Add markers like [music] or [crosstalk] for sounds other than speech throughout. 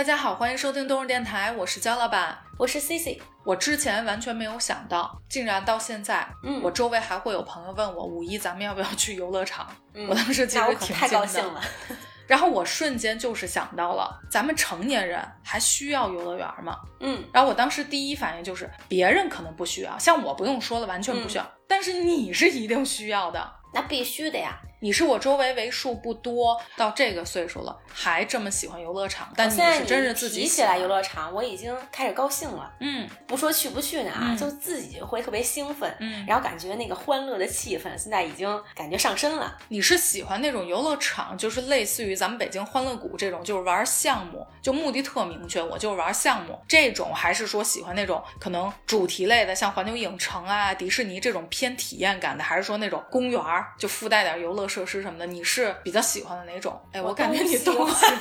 大家好，欢迎收听东日电台，我是焦老板，我是 C C。我之前完全没有想到，竟然到现在，嗯我周围还会有朋友问我五一咱们要不要去游乐场？嗯我当时其实挺高。兴了。[laughs] 然后我瞬间就是想到了，咱们成年人还需要游乐园吗？嗯，然后我当时第一反应就是，别人可能不需要，像我不用说了，完全不需要，嗯但是你是一定需要的。那必须的呀。你是我周围为数不多到这个岁数了还这么喜欢游乐场，但你我现在是真是自己提起来游乐场，我已经开始高兴了。嗯不说去不去呢啊，嗯就自己会特别兴奋，嗯，然后感觉那个欢乐的气氛现在已经感觉上身了。你是喜欢那种游乐场，就是类似于咱们北京欢乐谷这种，就是玩项目，就目的特明确，我就是玩项目这种，还是说喜欢那种可能主题类的，像环球影城啊、迪士尼这种偏体验感的，还是说那种公园儿就附带点游乐设施什么的？你是比较喜欢的哪种？哎，我感觉你都喜都喜欢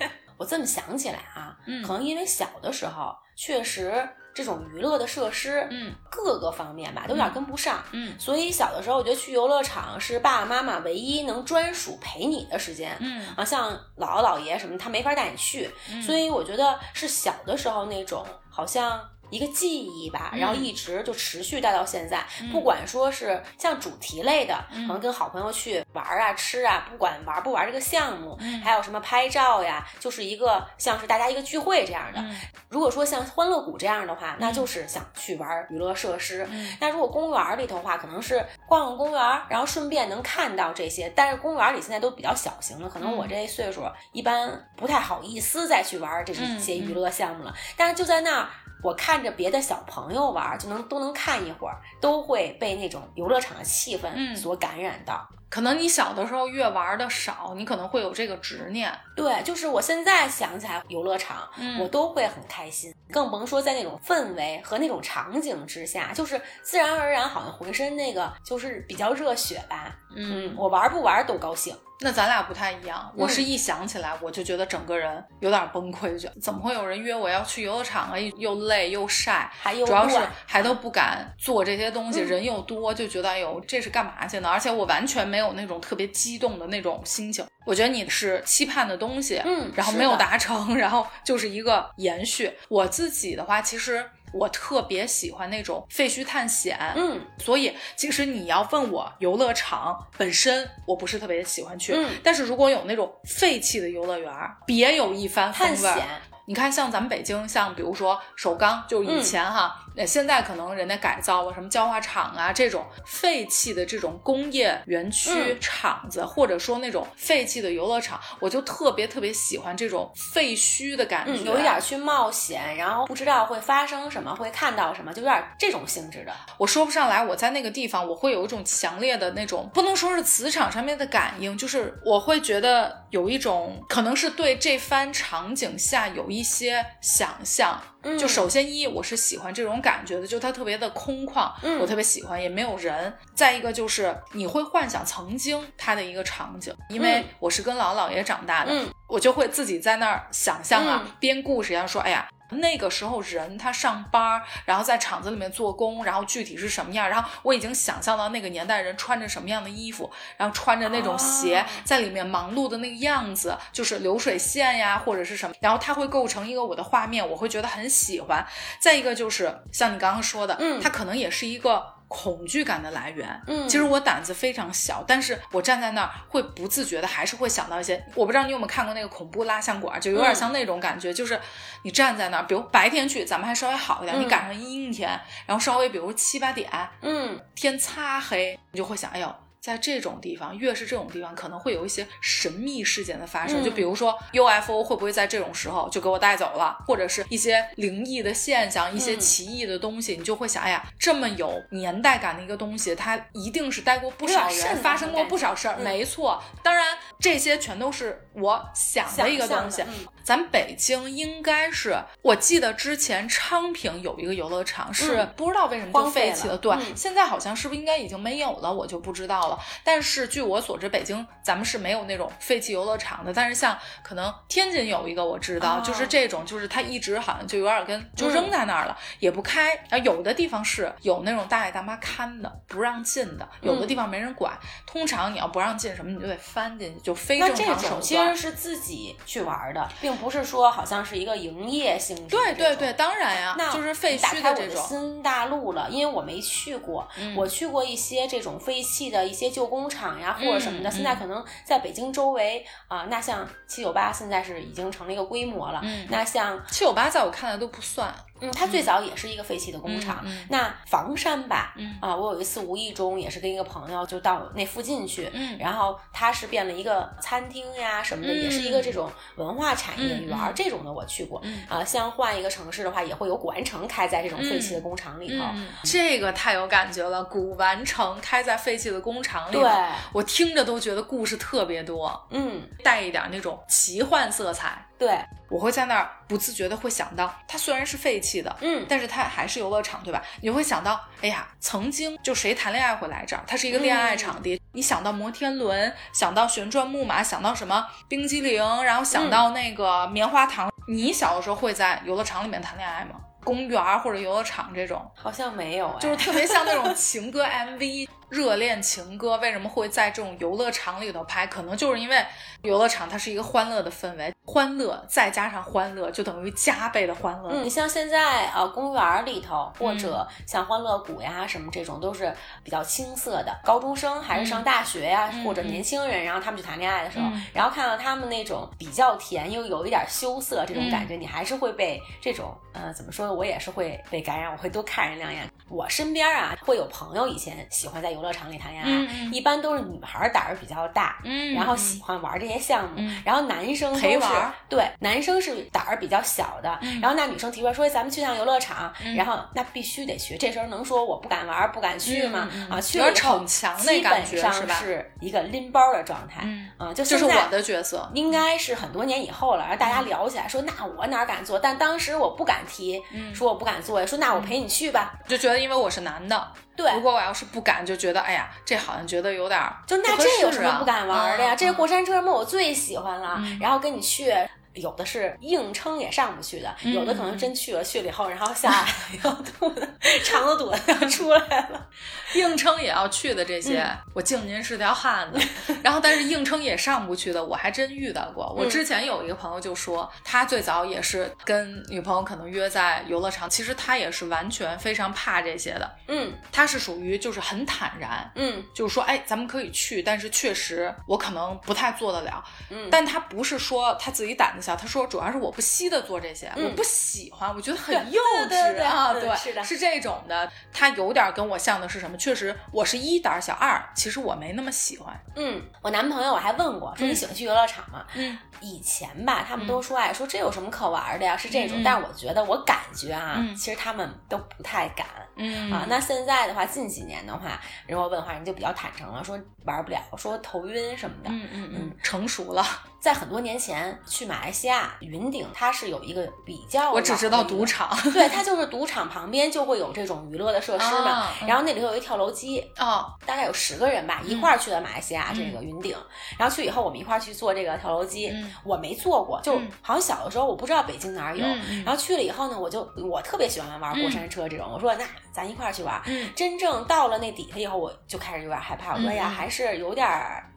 [laughs] 我这么想起来啊，嗯可能因为小的时候确实这种娱乐的设施，嗯各个方面吧都有点跟不上。嗯所以小的时候，我觉得去游乐场是爸爸妈妈唯一能专属陪你的时间。嗯啊，像姥姥姥爷什么，他没法带你去，嗯所以我觉得是小的时候那种好像一个记忆吧，然后嗯一直就持续带到现在。嗯不管说是像主题类的，嗯可能跟好朋友去玩啊、吃啊，不管玩不玩这个项目，嗯还有什么拍照呀，就是一个像是大家一个聚会这样的。嗯如果说像欢乐谷这样的话，那就是想去玩娱乐设施。嗯那如果公园里头的话，可能是逛逛公园，然后顺便能看到这些。但是公园里现在都比较小型了，可能我嗯这岁数一般不太好意思再去玩这嗯些娱乐项目了。但是就在那儿。我看着别的小朋友玩，就能都能看一会儿，都会被那种游乐场的气氛嗯所感染到。可能你小的时候越玩的少，你可能会有这个执念。对，就是我现在想起来游乐场，嗯我都会很开心，更甭说在那种氛围和那种场景之下，就是自然而然，好像浑身那个就是比较热血吧。嗯，我玩不玩都高兴。那咱俩不太一样，我嗯是一想起来我就觉得整个人有点崩溃，就觉得怎么会有人约我要去游乐场啊？又累又晒，还有主要是还都不敢做这些东西，嗯人又多，就觉得哎呦这是干嘛去呢？而且我完全没有那种特别激动的那种心情。我觉得你是期盼的东西，嗯然后没有达成，[laughs] 然后就是一个延续。我自己的话，其实我特别喜欢那种废墟探险，嗯所以其实你要问我游乐场本身，我不是特别喜欢去。嗯但是如果有那种废弃的游乐园，别有一番风味儿。探险，你看，像咱们北京，像比如说首钢，就是以前哈，呃、现在可能人家改造了什么焦化厂啊这种废弃的这种工业园区、嗯厂子，或者说那种废弃的游乐场，我就特别特别喜欢这种废墟的感觉，嗯，有一点去冒险，然后不知道会发生什么，会看到什么，就有点这种性质的。我说不上来，我在那个地方，我会有一种强烈的那种，不能说是磁场上面的感应，就是我会觉得有一种，可能是对这番场景下有一些想象。嗯。就首先一，我是喜欢这种感觉的，就它特别的空旷，嗯。我特别喜欢，也没有人。再一个就是你会幻想曾经它的一个场景，因为嗯。我是跟姥姥姥爷长大的，嗯。我就会自己在那儿想象啊，嗯。编故事一样说，哎呀。那个时候人他上班，然后在厂子里面做工，然后具体是什么样，然后我已经想象到那个年代人穿着什么样的衣服，然后穿着那种鞋，啊在里面忙碌的那个样子，就是流水线呀或者是什么，然后它会构成一个我的画面，我会觉得很喜欢。再一个就是像你刚刚说的，嗯它可能也是一个。恐惧感的来源，嗯。其实我胆子非常小，但是我站在那儿会不自觉的还是会想到一些，我不知道你有没有看过那个恐怖蜡像馆，就有点像那种感觉，就是你站在那儿，比如白天去，咱们还稍微好一点，嗯。你赶上阴天，然后稍微比如七八点，嗯。天擦黑，你就会想，哎呦。在这种地方，越是这种地方，可能会有一些神秘事件的发生。嗯就比如说 UFO 会不会在这种时候就给我带走了，或者是一些灵异的现象、一些嗯奇异的东西，你就会想，哎呀，这么有年代感的一个东西，它一定是待过不少人，发生过不少事儿。嗯没错，当然这些全都是我想的一个东西咱北京应该是，我记得之前昌平有一个游乐场，是、嗯不知道为什么就荒废废弃了对，嗯现在好像是不是应该已经没有了，我就不知道了。但是据我所知，北京咱们是没有那种废弃游乐场的。但是像可能天津有一个，我知道，就是这种，就是它一直好像就有点跟就扔在那儿了，也不开。啊，有的地方是有那种大爷大妈看的，不让进的；有的地方没人管。通常你要不让进什么，你就得翻进去，就非正常手段。这种其实是自己去玩的，并不是说好像是一个营业性质。对对对，当然呀，那就是废墟的这种。新大陆了，因为我没去过，我去过一些这种废弃的一些旧工厂呀，或者什么的。现在可能在北京周围啊，那像七九八现在是已经成了一个规模了。那像七九八，在我看来都不算。嗯，它最早也是一个废弃的工厂。那房山吧，啊，我有一次无意中也是跟一个朋友就到那附近去，然后它是变了一个餐厅呀什么的，也是一个这种文化产业园这种的我去过。啊，像换一个城市的话，也会有古玩城开在这种废弃的工厂里头。这个太有感觉了，古玩城开在废弃的工厂里，对，我听着都觉得故事特别多，嗯，带一点那种奇幻色彩。对，我会在那儿不自觉的会想到，它虽然是废弃的，嗯，但是它还是游乐场，对吧？你会想到，哎呀，曾经就谁谈恋爱会来这儿，它是一个恋爱场地。你想到摩天轮，想到旋转木马，想到什么冰激凌，然后想到那个棉花糖。你小的时候会在游乐场里面谈恋爱吗？公园或者游乐场这种，好像没有，就是特别像那种情歌 MV。热恋情歌为什么会在这种游乐场里头拍？可能就是因为游乐场它是一个欢乐的氛围，欢乐再加上欢乐，就等于加倍的欢乐。嗯，你像现在呃公园里头，或者像欢乐谷呀什么这种，都是比较青涩的。高中生还是上大学呀，或者年轻人，然后他们去谈恋爱的时候，然后看到他们那种比较甜又有一点羞涩这种感觉，你还是会被这种呃怎么说呢？我也是会被感染，我会多看人两眼。我身边啊会有朋友以前喜欢在游乐场里谈恋爱，一般都是女孩胆儿比较大，然后喜欢玩这些项目，然后男生陪玩，对，男生是胆儿比较小的，然后那女生提出来说咱们去趟游乐场，然后那必须得去，这时候能说我不敢玩不敢去吗？啊，去了逞强基本上是一个拎包的状态，啊，就就是我的角色，应该是很多年以后了，然后大家聊起来说那我哪敢做，但当时我不敢提，说我不敢做，说那我陪你去吧，就觉得因为我是男的。对，如果我要是不敢，就觉得哎呀，这好像觉得有点就那这有什么不敢玩的呀？这过山车什么我最喜欢了，然后跟你去。有的是硬撑也上不去的，有的可能真去了，去了以后，然后下来 [laughs] 要肚子，肠子堵的要出来了。硬撑也要去的这些，我敬您是条汉子。[laughs] 然后，但是硬撑也上不去的，我还真遇到过。我之前有一个朋友就说，他最早也是跟女朋友可能约在游乐场，其实他也是完全非常怕这些的。嗯，他是属于就是很坦然，嗯，就是说，哎，咱们可以去，但是确实我可能不太做得了。嗯，但他不是说他自己胆子。他说：“主要是我不惜的做这些，我不喜欢，我觉得很幼稚啊。对，是的，是这种的。他有点跟我像的是什么？确实，我是一胆小，二其实我没那么喜欢。嗯，我男朋友我还问过，说你喜欢去游乐场吗？嗯，以前吧，他们都说，哎，说这有什么可玩的呀？是这种。但是我觉得，我感觉啊，其实他们都不太敢。嗯啊，那现在的话，近几年的话，人我问话，人就比较坦诚了，说玩不了，说头晕什么的。嗯嗯嗯，成熟了。在很多年前去马来西亚云顶，它是有一个比较，我只知道赌场，对，[laughs] 它就是赌场旁边就会有这种娱乐的设施嘛。然后那里头有一跳楼机，哦，大概有十个人吧，一块儿去的马来西亚这个云顶。然后去以后，我们一块儿去坐这个跳楼机，我没坐过，就好像小的时候我不知道北京哪儿有。然后去了以后呢，我就我特别喜欢玩过山车这种，我说那咱一块儿去玩。真正到了那底下以后，我就开始有点害怕，我说呀，还是有点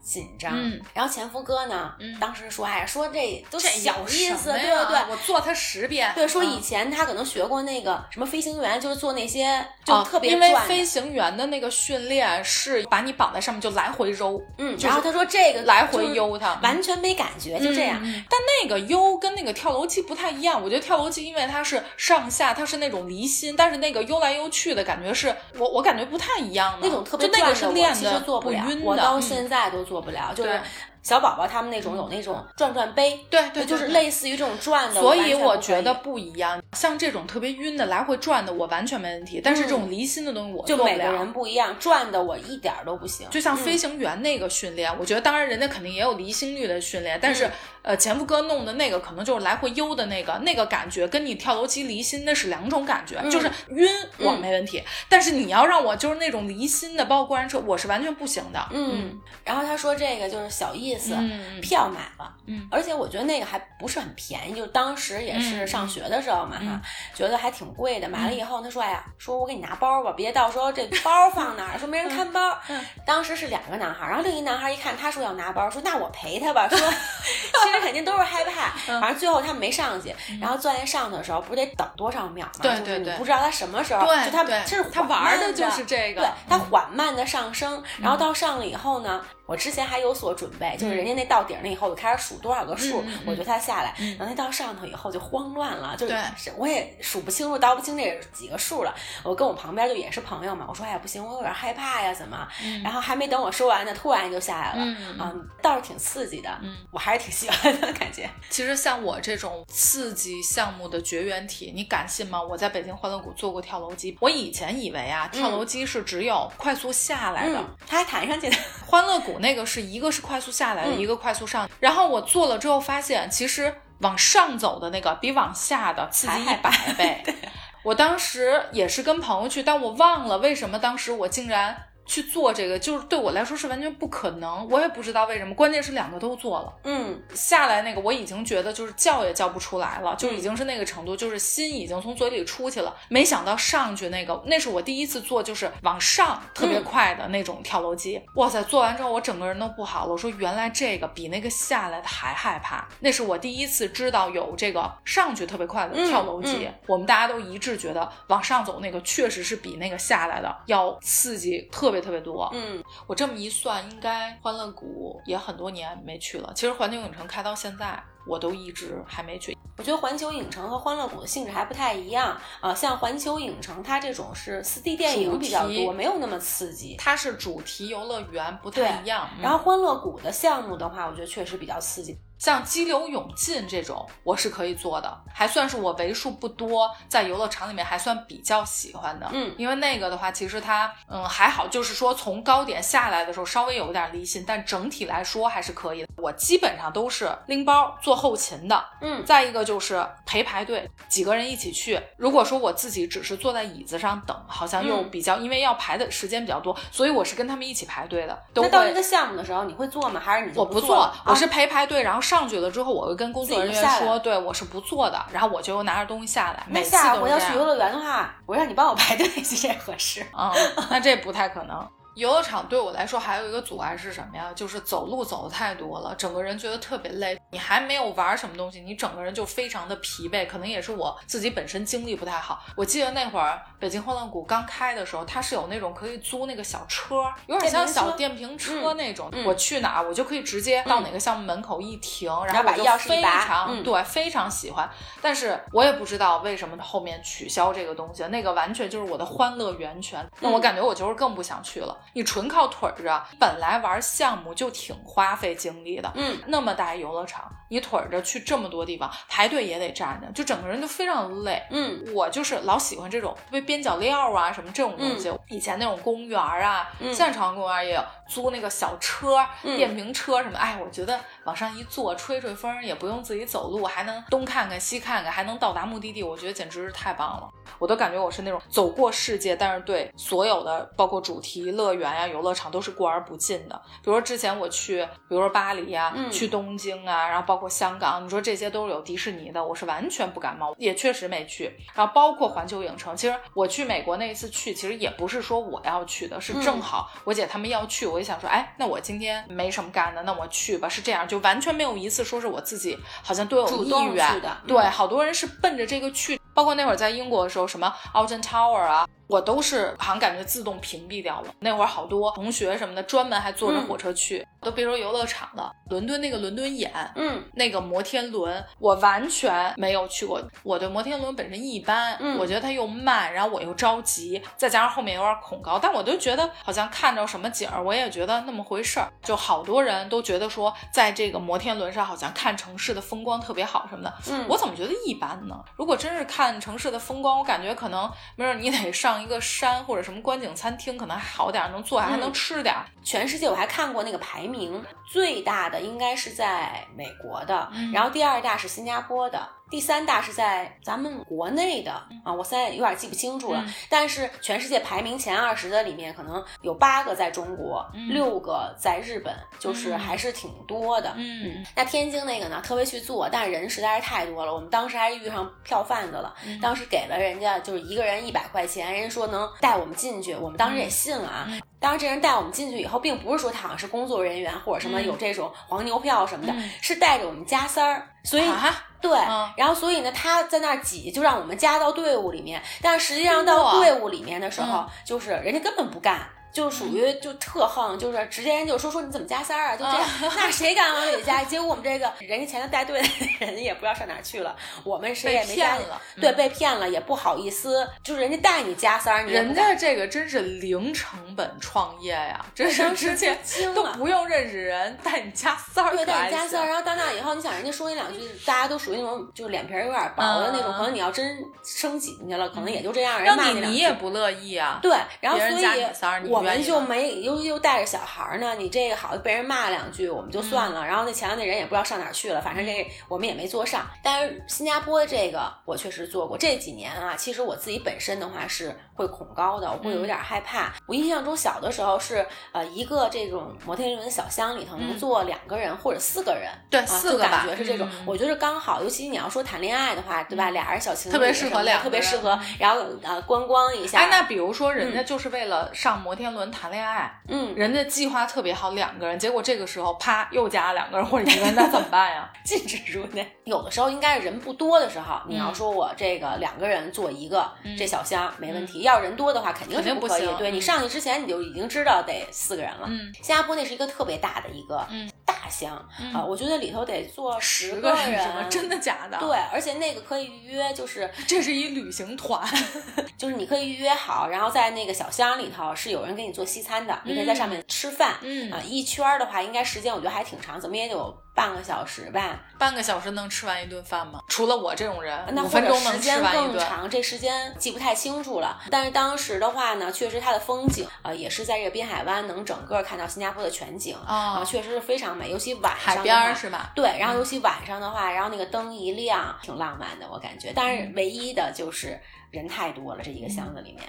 紧张。然后前夫哥呢，当时说，哎，说这都小意思，对对对，我做他十遍。对，说以前他可能学过那个什么飞行员，就是做那些就特别因为飞行员的那个训练是把你绑在上面就来回揉，嗯，然后他说这个来回悠他，完全没感觉，就这样。但那个悠跟那个跳楼机不太一样，我觉得跳楼机因为它是上下，它是那种离心，但是那个悠来悠去的感觉是我我感觉不太一样的，那种特别那个是练的，其实做不了，我到现在都做不了，就是。小宝宝他们那种有那种转转杯，对对，就是类似于这种转的。所以我觉得不一样，像这种特别晕的来回转的，我完全没问题。但是这种离心的东西，我就每个人不一样，转的我一点都不行。就像飞行员那个训练，我觉得当然人家肯定也有离心率的训练，但是呃前夫哥弄的那个可能就是来回悠的那个那个感觉，跟你跳楼机离心那是两种感觉。就是晕我没问题，但是你要让我就是那种离心的，包括过山车，我是完全不行的。嗯，然后他说这个就是小意思，票买了，嗯，而且我觉得那个还不是很便宜，就当时也是上学的时候嘛哈，觉得还挺贵的。买了以后，他说：“哎呀，说我给你拿包吧，别到时候这包放哪儿，[laughs] 说没人看包。”当时是两个男孩，然后另一男孩一看他说要拿包，说：“那我陪他吧。”说 [laughs] [laughs] [laughs] 其实肯定都是害怕，反正最后他没上去。然后钻在上头的时候，不是得等多少秒吗？对对对，不知道他什么时候，就他其实他玩的就是这个，对他缓慢的上升，然后到上了以后呢。我之前还有所准备，就是人家那到顶了以后，就开始数多少个数，我觉得他下来，然后那到上头以后就慌乱了，就是我也数不清楚，倒不清这几个数了。我跟我旁边就也是朋友嘛，我说哎呀不行，我有点害怕呀，怎么？然后还没等我说完呢，突然就下来了，嗯，倒是挺刺激的，我还是挺喜欢的感觉。其实像我这种刺激项目的绝缘体，你敢信吗？我在北京欢乐谷做过跳楼机，我以前以为啊，跳楼机是只有快速下来的，它还弹上去的，欢乐谷。那个是一个是快速下来的，一个快速上。然后我做了之后发现，其实往上走的那个比往下的刺激一百倍。[laughs] 我当时也是跟朋友去，但我忘了为什么当时我竟然。去做这个，就是对我来说是完全不可能，我也不知道为什么。关键是两个都做了，嗯，下来那个我已经觉得就是叫也叫不出来了，就已经是那个程度，就是心已经从嘴里出去了。没想到上去那个，那是我第一次做，就是往上特别快的那种跳楼机。哇塞，做完之后我整个人都不好了。我说原来这个比那个下来的还害怕。那是我第一次知道有这个上去特别快的跳楼机。我们大家都一致觉得往上走那个确实是比那个下来的要刺激特别。特别多，嗯，我这么一算，应该欢乐谷也很多年没去了。其实环球影城开到现在，我都一直还没去。我觉得环球影城和欢乐谷的性质还不太一样啊。像环球影城，它这种是四 D 电影比较多，没有那么刺激。它是主题游乐园，不太一样。然后欢乐谷的项目的话，我觉得确实比较刺激。像激流勇进这种，我是可以做的，还算是我为数不多在游乐场里面还算比较喜欢的。嗯，因为那个的话，其实它嗯还好，就是说从高点下来的时候稍微有点离心，但整体来说还是可以的。我基本上都是拎包做后勤的。嗯，再一个就是陪排队，几个人一起去。如果说我自己只是坐在椅子上等，好像又比较，因为要排的时间比较多，所以我是跟他们一起排队的。那到一个项目的时候，你会做吗？还是你我不做？我是陪排队，然后。上去了之后，我会跟工作人员说，对我是不做的，然后我就拿着东西下来。每次我要去游乐园的话，我让你帮我排队，[laughs] 这合适嗯？那这不太可能。游乐场对我来说还有一个阻碍是什么呀？就是走路走的太多了，整个人觉得特别累。你还没有玩什么东西，你整个人就非常的疲惫。可能也是我自己本身精力不太好。我记得那会儿北京欢乐谷刚开的时候，它是有那种可以租那个小车，有点像小电瓶车那种。我去哪儿，我就可以直接到哪个项目门口一停，然后把钥匙非常对，非常喜欢。但是我也不知道为什么后面取消这个东西，那个完全就是我的欢乐源泉。那我感觉我就是更不想去了。你纯靠腿儿着，本来玩项目就挺花费精力的，嗯，那么大游乐场，你腿着去这么多地方，排队也得站着，就整个人就非常累，嗯，我就是老喜欢这种特别边角料啊什么这种东西，以前那种公园啊，现在朝阳公园也有租那个小车、电瓶车什么，哎，我觉得往上一坐，吹吹风，也不用自己走路，还能东看看西看看，还能到达目的地，我觉得简直是太棒了，我都感觉我是那种走过世界，但是对所有的包括主题乐。乐园呀，游乐场都是过而不尽的。比如说之前我去，比如说巴黎呀，去东京啊，然后包括香港，你说这些都是有迪士尼的，我是完全不感冒，也确实没去。然后包括环球影城，其实我去美国那一次去，其实也不是说我要去的，是正好我姐他们要去，我就想说，哎，那我今天没什么干的，那我去吧。是这样，就完全没有一次说是我自己好像都有意愿的。对，好多人是奔着这个去。包括那会儿在英国的时候，什么 Alton Tower 啊。我都是好像感觉自动屏蔽掉了。那会儿好多同学什么的专门还坐着火车去，都别说游乐场了，伦敦那个伦敦眼，嗯，那个摩天轮我完全没有去过。我对摩天轮本身一般，嗯我觉得它又慢，然后我又着急，再加上后面有点恐高，但我就觉得好像看着什么景儿，我也觉得那么回事儿。就好多人都觉得说，在这个摩天轮上好像看城市的风光特别好什么的，嗯我怎么觉得一般呢？如果真是看城市的风光，我感觉可能没准你得上一个山或者什么观景餐厅，可能还好点儿，能坐下还能嗯。吃点儿。全世界我还看过那个排名，最大的应该是在美国的，嗯。然后第二大是新加坡的，第三大是在咱们国内的啊，我现在有点记不清楚了。嗯但是全世界排名前二十的里面，可能有八个在中国，嗯六个在日本，就是嗯还是挺多的。嗯那天津那个呢，特别去做，但是人实在是太多了，我们当时还遇上票贩子了，嗯当时给了人家就是一个人一百块钱，人家说能带我们进去，我们当时也信了啊。嗯当时这人带我们进去以后，并不是说他好像是工作人员或者什么嗯有这种黄牛票什么的，嗯是带着我们加塞儿，所以。啊，对，嗯然后所以呢，他在那儿挤，就让我们加到队伍里面。但实际上到队伍里面的时候嗯，就是人家根本不干，就属于就特横，就是直接人就说说你怎么加塞儿啊，就这样。[laughs] 那谁敢往里加？结果我们这个人家前头带队的人也不知道上哪去了，我们谁也没加了对，嗯被骗了也不好意思，就是人家带你加塞儿，你人家这个真是零成本创业呀，真是当时直接就惊了都不用认识人，带你加塞儿，对，带你加塞儿，然后到那以后，你想人家说你两句，大家都属于那种就是脸皮儿有点薄的那种，嗯可能你要真升挤进去了，可能也就这样，人让你你也不乐意啊。对，然后所以我们你愿意吗就没，尤其又带着小孩儿呢，你这个好被人骂两句，我们就算嗯了。然后那前头那人也不知道上哪儿去了，反正这我们也没坐上。但是新加坡这个我确实做过，这几年啊，其实我自己本身的话是会恐高的，我会嗯有点害怕。我印象中小的时候是呃一个这种摩天轮小箱里头能嗯坐两个人或者四个人，对啊，四个吧感觉是这种，嗯我觉得刚好。尤其你要说谈恋爱的话，对吧？俩人小情侣特别适合什么的两个人特别适合，然后呃观光一下。哎，那比如说人家就是为了上摩天轮谈恋爱，嗯，人家计划特别好，两个人，结果这个时候啪又加了两个人或者一个人，那怎么办呀？[laughs] 禁止入内。有的时候应该是人不多的时候，你嗯要说我这个两个人坐一个、这小箱没问题。要人多的话，肯定肯是可以。定不行对你嗯上去之前你就已经知道得四个人了。嗯新加坡那是一个特别大的一个嗯大箱啊、我觉得里头得坐十十个人？真的假的？对，，而且那个可以预约，就是 [laughs] 这是一旅行团。[laughs] 就是你可以预约好，然后在那个小箱里头是有人给你做西餐的，你可以在上面吃饭。嗯啊，一圈儿的话，应该时间我觉得还挺长，怎么也得有半个小时吧。半个小时能吃完一顿饭吗？除了我这种人，五那或者分钟能吃时间完一顿。更长，这时间记不太清楚了。但是当时的话呢，确实它的风景啊、呃也是在这个滨海湾能整个看到新加坡的全景啊、哦确实是非常美，尤其晚上海边儿是吧？对，然后尤其晚上的话，然后那个灯一亮，挺浪漫的，我感觉。但是唯一的就是人太多了，这一个箱子里面。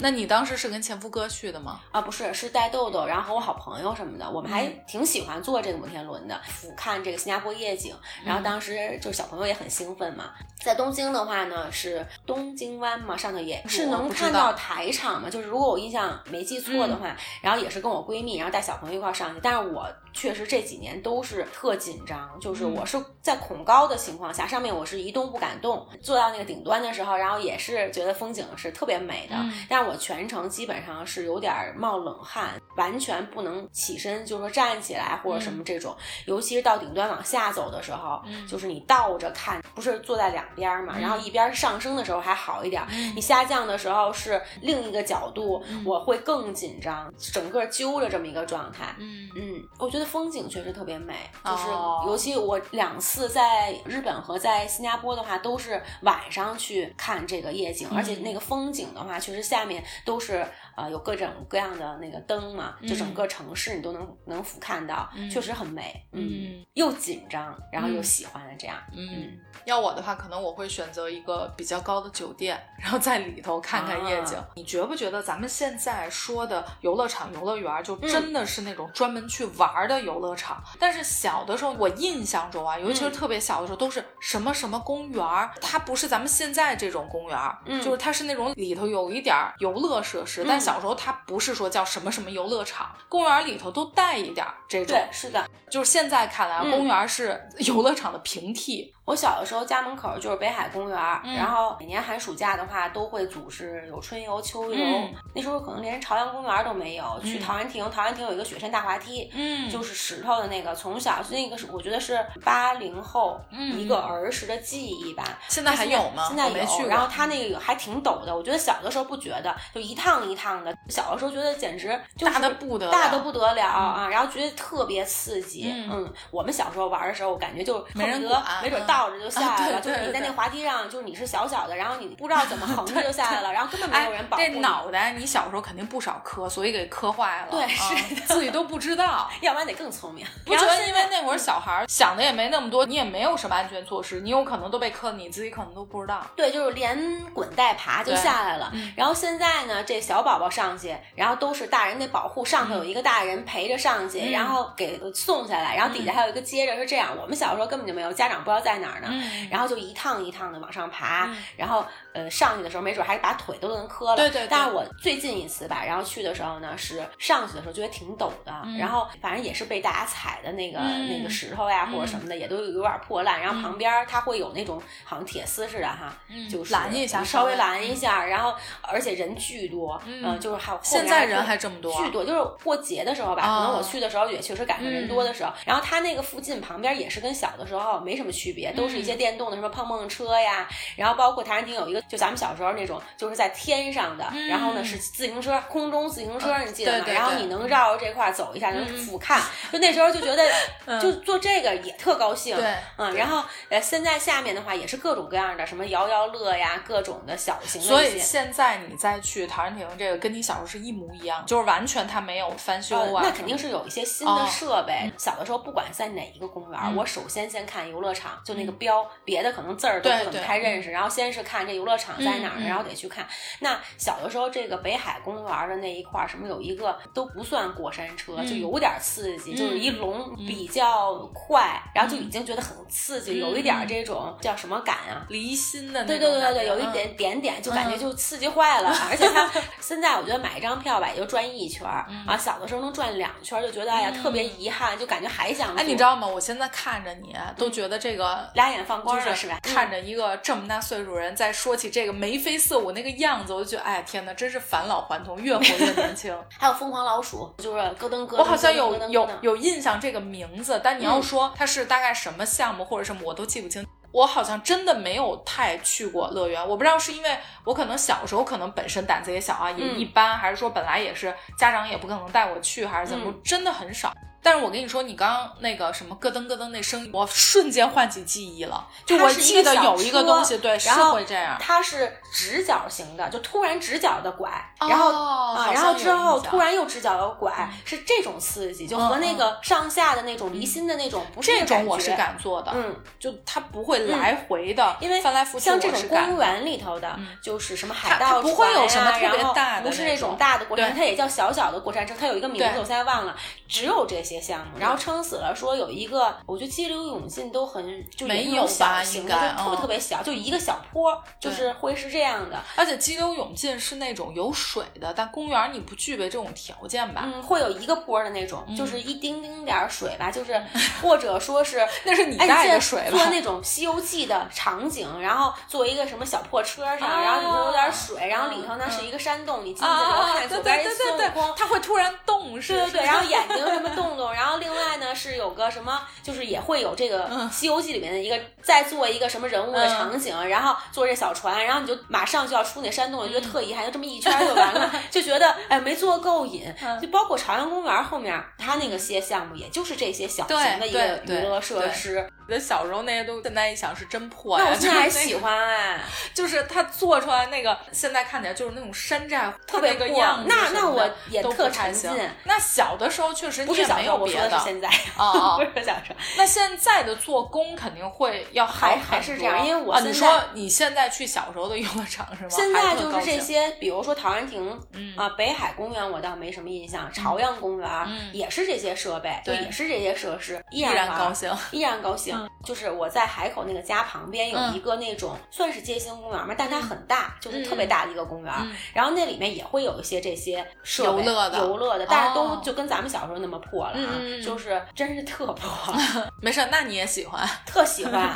那你当时是跟前夫哥去的吗？啊，不是，是带豆豆，然后和我好朋友什么的，我们还嗯挺喜欢坐这个摩天轮的，俯瞰这个新加坡夜景。然嗯后当时就是小朋友也很兴奋嘛。在东京的话呢，是东京湾嘛，上头也是能看到台场嘛。就是如果我印象没记错的话，然后也是跟我闺蜜，然后带小朋友一块儿上去。但是我确实这几年都是特紧张，就是嗯我是在恐高的情况下，上面我是一动不敢动。坐到那个顶端的时候，然后也是觉得风景是特别美的，嗯但我全程基本上是有点儿冒冷汗，完全不能起身，就是说站起来或者什么这种。尤其是到顶端往下走的时候，嗯就是你倒着看，不是坐在两边儿嘛，嗯然后一边儿上升的时候还好一点你下降的时候是另一个角度，嗯我会更紧张，整个揪着这么一个状态。嗯嗯，我觉得风景确实特别美，就是哦尤其我两次在日本和在新加坡的话，都是晚上去看这个夜景，而且嗯那个风景的话，确实下面都是呃有各种各样的那个灯嘛，就整个城市你都能能俯瞰到，嗯确实很美。嗯，又紧张，然后又嗯喜欢的这样。嗯，要我的话，可能我会选择一个比较高的酒店，然后在里头看看夜景。啊你觉不觉得咱们现在说的游乐场、游乐园，就嗯真的是那种专门去玩的游乐场？但是小的时候，我印象中啊，尤其是嗯特别小的时候，都是什么什么公园儿，它不是咱们现在这种公园就是它是那种里头有一点儿游乐设施，但嗯小时候它不是说叫什么什么游乐场，公园里头都带一点儿这种。对，是的，就是现在看来公园是游乐场的平替。我小的时候家门口就是北海公园，然后每年寒暑假的话都会组织有春游、秋游。那时候可能连朝阳公园都没有，去陶然亭，陶然亭有一个雪山大滑梯，嗯，就是石头的那个。从小那个是我觉得是八零后一个儿时的记忆吧。现在还有吗？现在有。然后它那个还挺陡的，我觉得小的时候不觉得，就一趟一趟的。小的时候觉得简直大的不得大的不得了啊，然后觉得特别刺激。嗯，我们小时候玩的时候，我感觉就没人得，没准倒着就下来了。就是你在那滑梯上，就是你是小小的，然后你不知道怎么横着就下来了，然后根本没有人保护。这脑袋你小时候肯定不少磕，所以给磕坏了。对，是自己都不知道，[laughs] 要不然得更聪明。不觉得因为那会儿小孩想的也没那么多，你也没有什么安全措施，你有可能都被磕，你自己可能都不知道。对，就是连滚带爬就下来了。然后现在呢，这小宝宝上去，然后都是大人得保护，上头有一个大人陪着上去，然后给送下来，然后底下还有一个接着，是这样。我们小时候根本就没有，家长不知道在哪儿呢，然后就一趟一趟的往上爬，然后呃上去的时候没准还把腿都能磕了。对对。但是我最近一次吧，然后去的时候呢，是上去的时候觉得挺陡的，然后反正也是被大家踩的那个那个石头呀或者什么的，也都有点破烂。然后旁边它会有那种好像铁丝似的哈，就是拦一下，稍微拦一下。然后而且人巨多，嗯，就是还有现在人还这么多，巨多。就是过节的时候吧，可能我去的时候也确实赶上人多的时候。然后它那个附近旁边也是跟小的时候没什么区别，都是一些电动的什么碰碰车呀。然后包括唐人亭有一个，就咱们小时候那种，就是在天上的，然后呢是自行车，空中自行车，你记得吗？然后你能绕着这块走一下，能俯瞰。就那时候就觉得，[laughs] 就做这个也特高兴。对，嗯。然后呃，现在下面的话也是各种各样的，什么摇摇乐呀，各种的小型的。所以现在你再去陶然亭，这个跟你小时候是一模一样，就是完全它没有翻修啊。那肯定是有一些新的设备。小的时候不管在哪一个公园，我首先先看游乐场，就那个标，别的可能字儿都不怎么太认识。然后先是看这游乐场在哪儿，然后得去看。那小的时候，这个北海公园的那一块儿，什么有一个都不算过山车，就有点刺激，就是一龙比较快，然后就已经觉得很刺激，有一点这种叫什么感啊？离心的那对对对对对，有一点点点，就感觉就刺激坏了。[laughs] 而且它现在我觉得买一张票吧，也就转一圈儿啊，小的时候能转两圈，就觉得哎呀特别遗憾，就感觉还想。哎，你知道吗？我现在看着你都觉得这个俩眼放光了，是吧？看着一个这么大岁数人在说起这个眉飞色舞那个样子，我就觉得哎天哪，真是返老还童，越活越年轻。[laughs] 还有疯狂老鼠，就是咯噔咯噔。我好像有有有印象这个名字，但你要说它是大概什么项目或者什么，我都记不清。我好像真的没有太去过乐园，我不知道是因为我可能小时候可能本身胆子也小啊，也一般，还是说本来也是家长也不可能带我去，还是怎么，真的很少。但是我跟你说，你刚刚那个什么咯噔咯噔那声音，我瞬间唤起记忆了。就我记得有一个东西，对，是会这样。它是直角形的，就突然直角的拐，然后啊，然后之后突然又直角的拐，是这种刺激，就和那个上下的那种离心的那种不是这种，我是敢做的。嗯，就它不会来回的，因为翻来覆去。像这种公园里头的，就是什么海盗不会有什么特别大的，不是那种大的过山车，它也叫小小的过山车，它有一个名字我现在忘了，只有这些项目，然后撑死了说有一个，我觉得激流勇进都很就没有小型的，就特别特别小，就一个小坡，就是会是这样的。而且激流勇进是那种有水的，但公园你不具备这种条件吧？嗯，会有一个坡的那种，就是一丁丁点儿水吧，就是或者说是 [laughs] 那是你带的水做那种《西游记》的场景，然后做一个什么小破车上，然后里头有点水，然后里头呢是一个山洞，你进去之后看左边一孙悟空，它会突然动，是对对对，然后眼睛什么动动，然后另外呢是有个什么，就是也会有这个《西游记》里面的一个再做一个什么人物的场景，然后坐这小船，然后你就马上就要出那山洞，就觉得特遗憾，就这么一圈就完了，[laughs] 就觉得哎没做够瘾。就包括朝阳公园后面，他那个些项目，也就是这些小型的一个娱乐设施。我觉得小时候那些都现在一想是真破呀，我现在还喜欢哎，就是他做出来那个，现在看起来就是那种山寨特别个样子，那那我也特沉浸。那小的时候确实不是没有别的，现在啊，[laughs] 不是小时候。那现在的做工肯定会要还还是这样，因为我你说你现在去小时候的游乐场是吗？现在就是这些，比如说陶然亭啊，北海公园我倒没什么印象，朝阳公园也是这些设备，对，也是这些设施，依然高兴，依然高兴。就是我在海口那个家旁边有一个那种算是街心公园嘛，但它很大，就是特别大的一个公园。然后那里面也会有一些这些设备游乐的，游乐的，但是都就跟咱们小时候那么破了啊，就是真是特破。[laughs] 没事，那你也喜欢，特喜欢，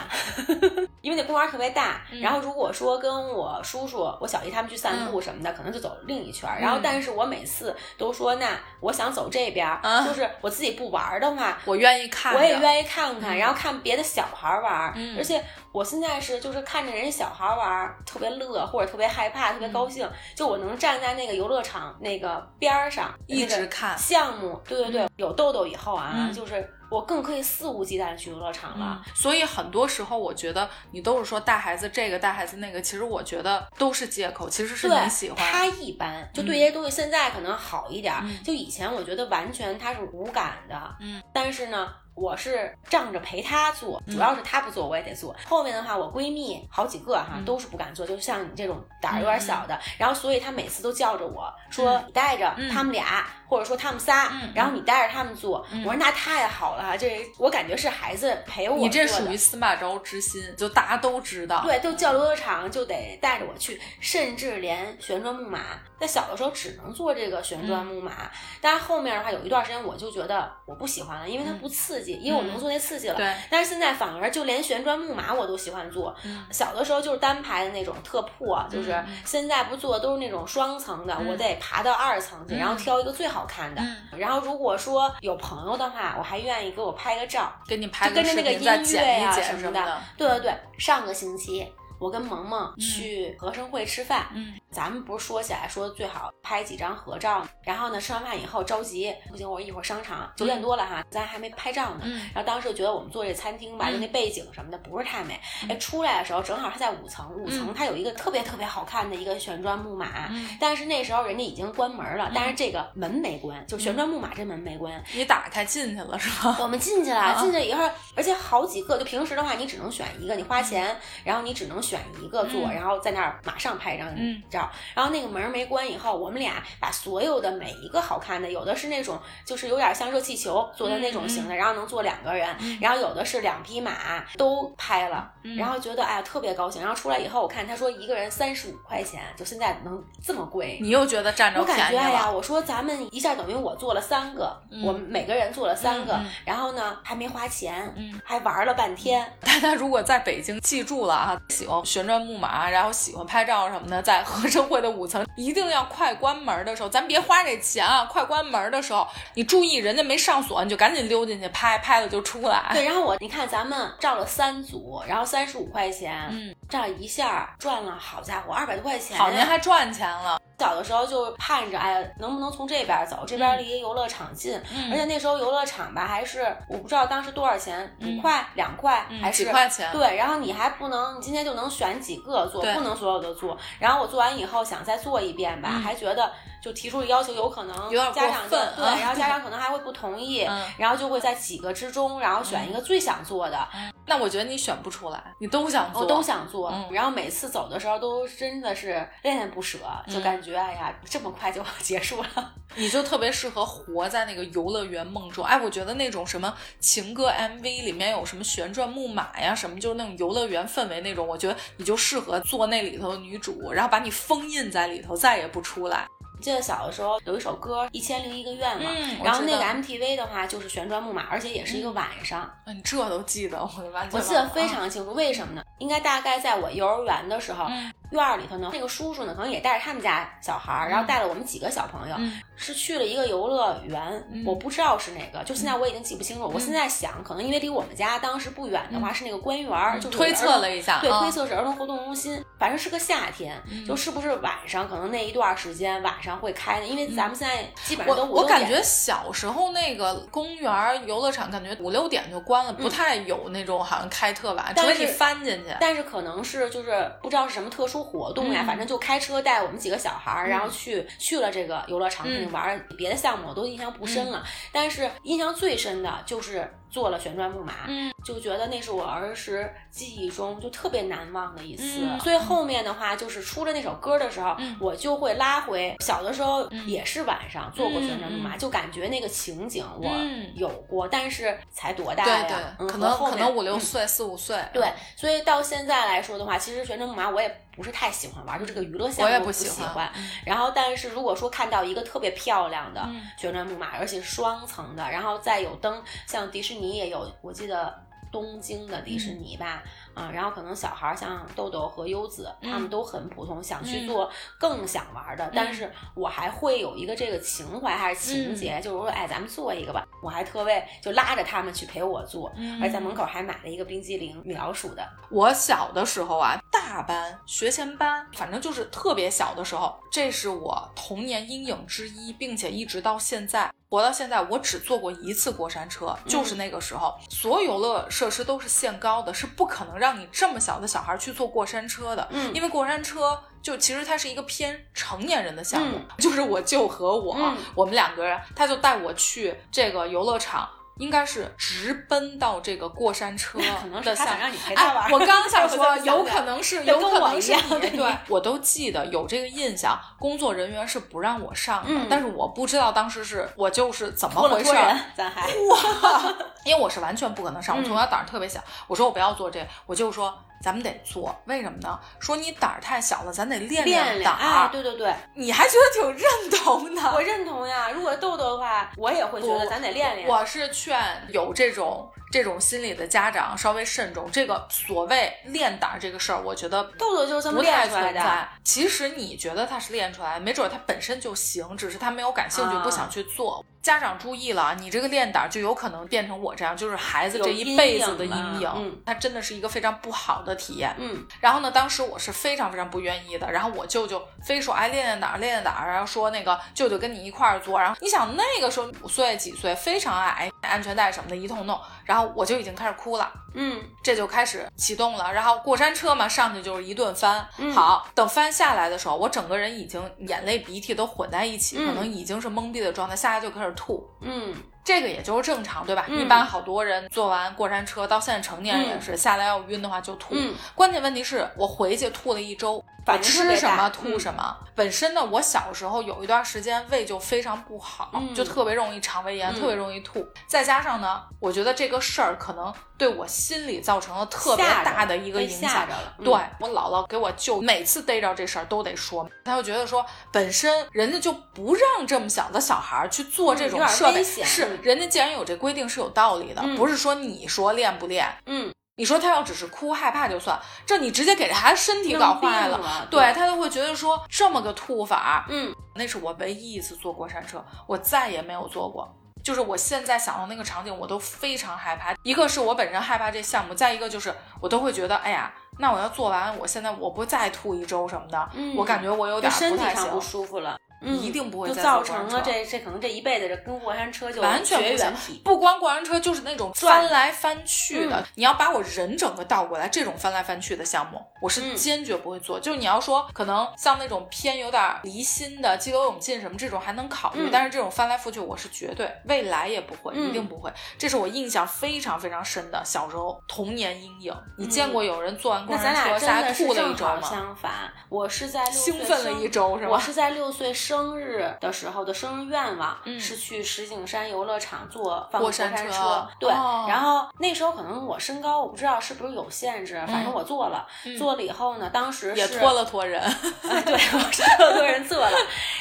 [laughs] 因为那公园特别大。然后如果说跟我叔叔、我小姨他们去散步什么的，可能就走另一圈。然后，但是我每次都说，那我想走这边，就是我自己不玩的话，我愿意看，我也愿意看看，然后看别的小孩玩，而且。我现在是就是看着人家小孩玩特别乐，或者特别害怕、特别高兴，就我能站在那个游乐场那个边儿上一直看项目。对对对，有豆豆以后啊，就是我更可以肆无忌惮的去游乐场了。所以很多时候，我觉得你都是说带孩子这个带孩子那个，其实我觉得都是借口，其实是你喜欢。他一般就对这些东西现在可能好一点，就以前我觉得完全他是无感的。嗯，但是呢。我是仗着陪她做，主要是她不做我也得做。后面的话，我闺蜜好几个哈都是不敢做，就像你这种胆儿有点小的，然后所以她每次都叫着我说你带着他们俩，或者说他们仨，然后你带着他们做。我说那太好了哈，这我感觉是孩子陪我。你这属于司马昭之心，就大家都知道。对，都叫游乐场就得带着我去，甚至连旋转木马。在小的时候只能坐这个旋转木马，但是后面的话有一段时间我就觉得我不喜欢了，因为它不刺激，因为我能做那刺激了。对。但是现在反而就连旋转木马我都喜欢坐。小的时候就是单排的那种特破，就是现在不做都是那种双层的，我得爬到二层去，然后挑一个最好看的。然后如果说有朋友的话，我还愿意给我拍个照，给你拍就跟着那个音乐呀什么的。对对对，上个星期。我跟萌萌去和生汇吃饭，嗯，咱们不是说起来说最好拍几张合照，然后呢吃完饭以后着急，不行，我一会儿商场九点多了哈，咱还没拍照呢，嗯，然后当时觉得我们坐这餐厅吧，就那背景什么的不是太美，哎，出来的时候正好它在五层，五层它有一个特别特别好看的一个旋转木马，但是那时候人家已经关门了，但是这个门没关，就旋转木马这门没关，你打开进去了是吧？我们进去了，进去以后，而且好几个，就平时的话你只能选一个，你花钱，然后你只能选。选一个做，然后在那儿马上拍一张照，然后那个门没关以后，我们俩把所有的每一个好看的，有的是那种就是有点像热气球做的那种型的，然后能坐两个人，然后有的是两匹马都拍了，然后觉得哎呀特别高兴，然后出来以后我看他说一个人三十五块钱，就现在能这么贵，你又觉得占着便宜了。我感觉哎呀，我说咱们一下等于我做了三个，我们每个人做了三个，然后呢还没花钱，还玩了半天。大家如果在北京记住了啊，喜欢。旋转木马，然后喜欢拍照什么的，在合生汇的五层，一定要快关门的时候，咱别花这钱啊！快关门的时候，你注意人家没上锁，你就赶紧溜进去拍，拍了就出来。对，然后我你看咱们照了三组，然后三十五块钱，嗯，这一下赚了，好家伙，二百多块钱。好，您还赚钱了。小的时候就盼着，哎，能不能从这边走？这边离游乐场近，而且那时候游乐场吧，还是我不知道当时多少钱，五块、两块还是几块钱？对，然后你还不能，你今天就能选几个做，不能所有的做。然后我做完以后想再做一遍吧，还觉得。就提出要求，有可能家长对，然后家长可能还会不同意，然后就会在几个之中，然后选一个最想做的。那我觉得你选不出来，你都想做，都想做。然后每次走的时候都真的是恋恋不舍，就感觉哎呀，这么快就结束了。[laughs] 你就特别适合活在那个游乐园梦中。哎，我觉得那种什么情歌 MV 里面有什么旋转木马呀，什么就是那种游乐园氛围那种，我觉得你就适合做那里头的女主，然后把你封印在里头，再也不出来。记得小的时候有一首歌《一千零一个愿望》，然后那个 MTV 的话就是旋转木马，而且也是一个晚上。你这都记得，我的妈我记得非常清楚。为什么呢？应该大概在我幼儿园的时候。院儿里头呢，那个叔叔呢，可能也带着他们家小孩儿，然后带了我们几个小朋友，是去了一个游乐园，我不知道是哪个，就现在我已经记不清楚。我现在想，可能因为离我们家当时不远的话，是那个官园，就推测了一下，对，推测是儿童活动中心。反正是个夏天，就是不是晚上，可能那一段时间晚上会开的，因为咱们现在基本上都五我感觉小时候那个公园游乐场，感觉五六点就关了，不太有那种好像开特晚，除非你翻进去。但是可能是就是不知道是什么特殊活动呀，反正就开车带我们几个小孩儿，然后去去了这个游乐场，肯定玩别的项目我都印象不深了。但是印象最深的就是。坐了旋转木马，嗯，就觉得那是我儿时记忆中就特别难忘的一次。嗯所以后面的话，就是出了那首歌的时候，嗯我就会拉回小的时候嗯也是晚上做过旋转木马，嗯就感觉那个情景我嗯有过，但是才多大对呀？可能可能五六嗯岁、四五岁，对，所以到现在来说的话，其实旋转木马我也不是太喜欢玩，就这个娱乐项目我不喜欢。嗯然后，但是如果说看到一个特别漂亮的嗯旋转木马，而且双层的，然后再有灯，像迪士尼你也有，我记得东京的迪士尼吧，啊，然后可能小孩儿像豆豆和优子，他们嗯。都很普通，想去嗯。做更想玩的，但是我还会有一个这个情怀还是情节，嗯就是说，哎，咱们做一个吧，我还特为就拉着他们去陪我做，嗯而在门口还买了一个冰激凌，米老鼠的。我小的时候啊，大班、学前班，反正就是特别小的时候，这是我童年阴影之一，并且一直到现在，活到现在，我只坐过一次过山车，就是那个时候，所有游乐设施都是限高的，是不可能让你这么小的小孩去坐过山车的，嗯因为过山车。就其实它是一个偏成年人的项目，嗯就是我舅和我，嗯我们两个人，他就带我去这个游乐场，应该是直奔到这个过山车可能。是他想让你陪他玩哎。，我刚想 [laughs] 说，有可能是，有可能是你，对对我都记得有这个印象。工作人员是不让我上的，嗯但是我不知道当时是我就是怎么回事咱还 [laughs] 因为我是完全不可能上，我从小胆儿特别小。我说我不要做这个，我就说咱们得做，为什么呢？说你胆儿太小了，咱得练练练。胆哎，儿。对对对，你还觉得挺认同的？我认同呀。如果豆豆的话，我也会觉得咱得练练。我是劝有这种这种心理的家长稍微慎重。这个所谓练胆儿这个事儿，我觉得豆豆就是这么练出来的。其实你觉得他是练出来的，没准他本身就行，只是他没有感兴趣，啊不想去做。家长注意了，你这个练胆儿就有可能变成我这样，就是孩子这一辈子的阴影阴影。嗯它真的是一个非常不好的体验。嗯然后呢，当时我是非常非常不愿意的。然后我舅舅非说，哎，练练胆儿，练练胆儿，然后说那个舅舅跟你一块儿做。然后你想那个时候五岁几岁，非常矮，安全带什么的一通弄，然后我就已经开始哭了。嗯这就开始启动了，然后过山车嘛，上去就是一顿翻。嗯好，等翻下来的时候，我整个人已经眼泪鼻涕都混在一起，嗯可能已经是懵逼的状态，下来就开始吐。嗯这个也就是正常，对吧？嗯一般好多人坐完过山车，到现在成年人也是、下来要晕的话就吐。嗯关键问题是我回去吐了一周，我反吃什么吐什么。本身呢，我小时候有一段时间胃就非常不好，嗯就特别容易肠胃炎，嗯特别容易吐。再加上呢，我觉得这个事儿可能对我心理造成了特别大的一个影响吓着。了。嗯对我姥姥给我舅每次逮着这事儿都得说，他就觉得说本身人家就不让这么小的小孩儿去做这种设备，危险人家既然有这规定是有道理的，嗯不是说你说练不练，嗯，你说他要只是哭害怕就算，这你直接给这孩子身体搞坏了。了。对他就会觉得说这么个吐法，嗯那是我唯一一次坐过山车，我再也没有坐过。就是我现在想到那个场景，我都非常害怕。一个是我本身害怕这项目，再一个就是我都会觉得，哎呀，那我要做完，我现在我不再吐一周什么的，嗯，我感觉我有点身体上不。舒服了。嗯，一定不会造成了这这可能这一辈子这跟过山车就完全不行绝缘体。不光过山车，就是那种翻来翻去的。嗯你要把我人整个倒过来，这种翻来翻去的项目，我是嗯坚决不会做。就你要说可能像那种偏有点离心的激流勇进什么这种还能考虑，嗯但是这种翻来覆去，我是绝对未来也不会，嗯一定不会。这是我印象非常非常深的小时候童年阴影。你见过有人做完过山车下来吐了一周吗？相反，我是在六岁兴奋了一周是吗？我是在六岁生日的时候的生日愿望、嗯是去石景山游乐场坐放过过山山车对、哦然后那时候可能我身高我不知道是不是有限制，反正我坐了，嗯。做了以后呢，当时是也托了托人，哎对，我是托托人坐了，